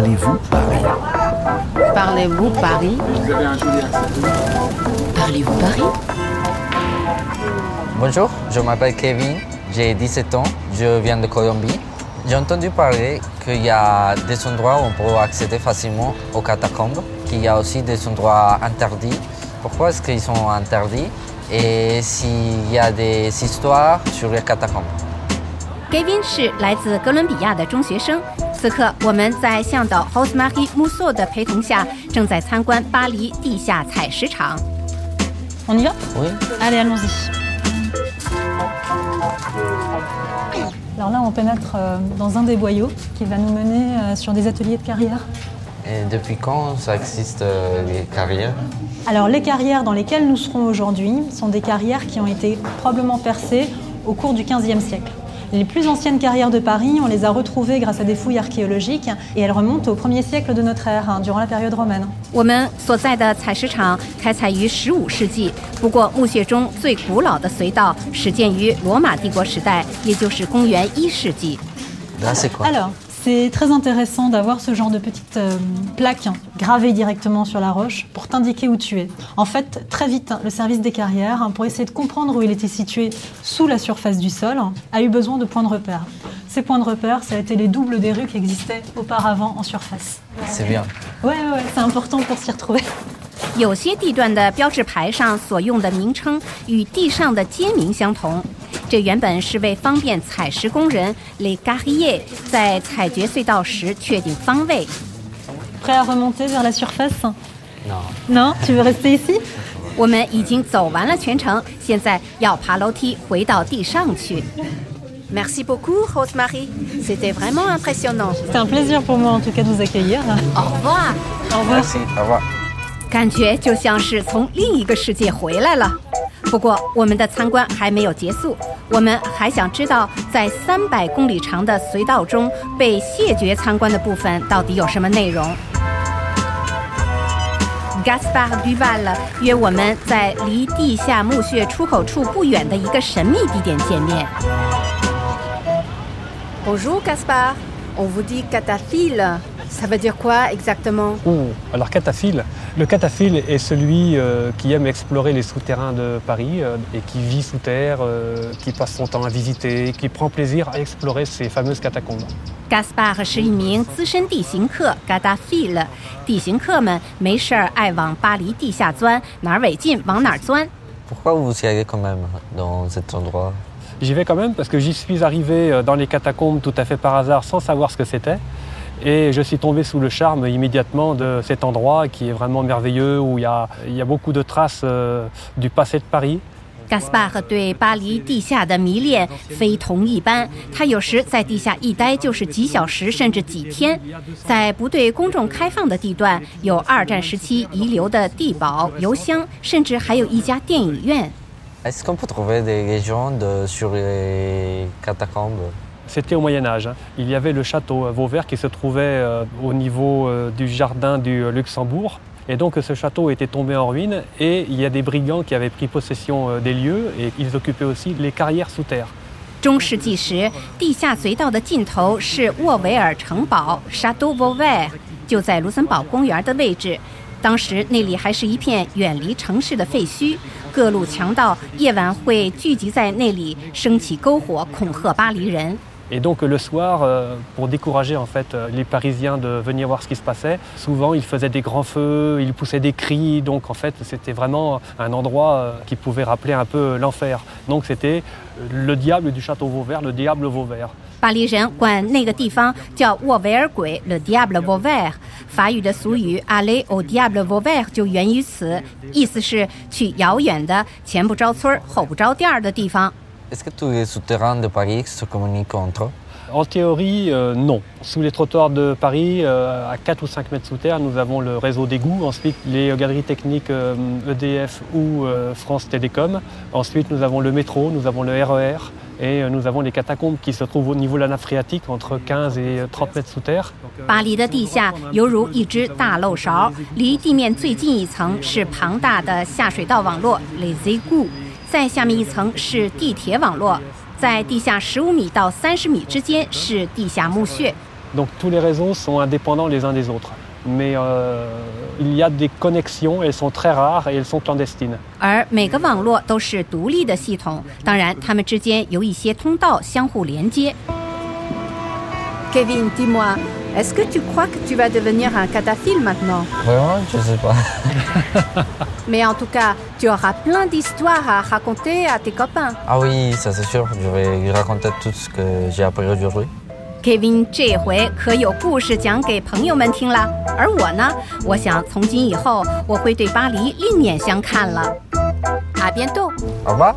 Parlez-vous Paris Parlez-vous Paris Vous avez un joli accent. Parlez-vous Paris Bonjour, je m'appelle Kevin, j'ai 17 ans, je viens de Colombie. J'ai entendu parler qu'il y a des endroits où on peut accéder facilement aux catacombes, qu'il y a aussi des endroits interdits. Pourquoi est-ce qu'ils sont interdits Et s'il y a des histoires sur les catacombes? Gavin 是来自哥伦比亚的中学生。此刻，我们在向导 Hosmari Musso 的陪同下，正在参观巴黎地下采石场。 On y va Oui Allez, allons-y. Alors là, on pénètre euh, dans un des boyaux qui va nous mener euh, sur des ateliers de carrière. Et depuis quand ça existe euh, les carrières Alors les carrières dans lesquelles nous serons aujourd'hui sont des carrières qui ont été probablement percées au cours du XVe siècle. Les plus anciennes carrières de Paris, on les a retrouvées grâce à des fouilles archéologiques et elles remontent au 1er siècle de notre ère, hein, durant la période romaine. C'est quoi? Alors, c'est très intéressant d'avoir ce genre de petites euh, plaques gravées directement sur la roche pour t'indiquer où tu es. En fait, très vite, le service des carrières, hein, pour essayer de comprendre où il était situé sous la surface du sol, a eu besoin de points de repère. Ces points de repère, ça a été les doubles des rues qui existaient auparavant en surface. C'est bien. Ouais, ouais, ouais, c'est important pour s'y retrouver. 有些地段的标志牌上所用的名称与地上的街名相同， 这原本是为方便采石工人 les carriers 在采掘隧道时确定方位。Prêt à remonter vers la surface Non. Non Tu veux rester ici 我们已经走完了全程，现在要爬楼梯回到地上去。Merci beaucoup, Rosemary. C'était vraiment impressionnant. C'est un plaisir pour moi en tout cas de vous accueillir. Au revoir. Au revoir. Merci, au revoir. 感觉就像是从另一个世界回来了。不过，我们的参观还没有结束，我们还想知道，在三百公里长的隧道中被谢绝参观的部分到底有什么内容。Gaspar Duval 约我们在离地下墓穴出口处不远的一个神秘地点见面。Bonjour Gaspar, on vous dit cataphile. Ça veut dire quoi exactement Oh, alors cataphile. Le cataphile est celui euh, qui aime explorer les souterrains de Paris euh, et qui vit sous terre, euh, qui passe son temps à visiter, qui prend plaisir à explorer ces fameuses catacombes. Gaspar 是一名资深地形客 g a d a f i l 地形客们没事儿爱往巴黎地下钻，哪儿违禁往哪儿钻。 Pourquoi vous y allez quand même dans cet endroit J'y vais quand même parce que j'y suis arrivé euh, dans les catacombes tout à fait par hasard sans savoir ce que c'était. Et je suis tombé sous le charme immédiatement de cet endroit qui est vraiment merveilleux, où il y a, il y a beaucoup de traces euh, du passé de Paris. Gaspar 对巴黎地下的迷恋非同一般，他有时在地下一待就是几小时甚至几天。在不对公众开放的地段，有二战时期遗留的地堡、邮箱，甚至还有一家电影院。 Est-ce qu'on peut trouver des légendes sur les catacombes C'était au Moyen Âge. hein. Il y avait le château euh, Vauvert qui se trouvait euh, au niveau euh, du jardin du euh, Luxembourg. Et donc ce château était tombé en ruine et il y a des brigands qui avaient pris possession euh, des lieux et ils occupaient aussi les carrières sous terre. 中世纪时，地下隧道的尽头是沃维尔城堡 （Chateau Vauvert），就在卢森堡公园的位置。当时那里还是一片远离城市的废墟，各路强盗夜晚会聚集在那里，升起篝火，恐吓巴黎人。 Et donc le soir, euh, pour décourager en fait euh, les Parisiens de venir voir ce qui se passait, souvent ils faisaient des grands feux, ils poussaient des cris. Donc en fait c'était vraiment un endroit euh, qui pouvait rappeler un peu l'enfer. Donc c'était euh, le diable du château Vauvert, le diable Vauvert. 巴黎人管那个地方叫沃维尔鬼 （Le Diable Vauvert）。法语的俗语 “aller au diable Vauvert” 就源于此，意思是去遥远的、前不着村儿后不着店儿的地方。 Est-ce que tous les souterrains de Paris se communiquent entre eux En théorie, euh, non. Sous les trottoirs de Paris, euh, à 4 ou 5 mètres sous terre, nous avons le réseau d'égouts. Ensuite, les galeries techniques euh, EDF ou euh, France Télécom. Ensuite, nous avons le métro, nous avons le RER et euh, nous avons les catacombes qui se trouvent au niveau de la nappe phréatique, entre 15 et 30 mètres sous terre. 巴黎的地下犹如一只大漏勺，离地面最近一层是庞大的下水道网络 （Les égouts）， 再下面一层是地铁网络，在地下十五米到三十米之间是地下墓穴。Donc tous les réseaux sont indépendants les uns des autres. Mais euh, il y a des connexions, elles sont très rares et elles sont clandestines. 而每个网络都是独立的系统，当然，它们之间有一些通道相互连接。Kevin, dis-moi, est-ce que tu crois que tu vas devenir un cataphile maintenant Vraiment, je sais pas. Mais en tout cas, tu auras plein d'histoires à raconter à tes copains. Ah oui, ça c'est sûr. Je vais lui raconter tout ce que j'ai appris aujourd'hui. Kevin 这回可有故事讲给朋友们听了，而我呢，我想从今以后我会对巴黎另眼相看了。À bientôt. Au revoir.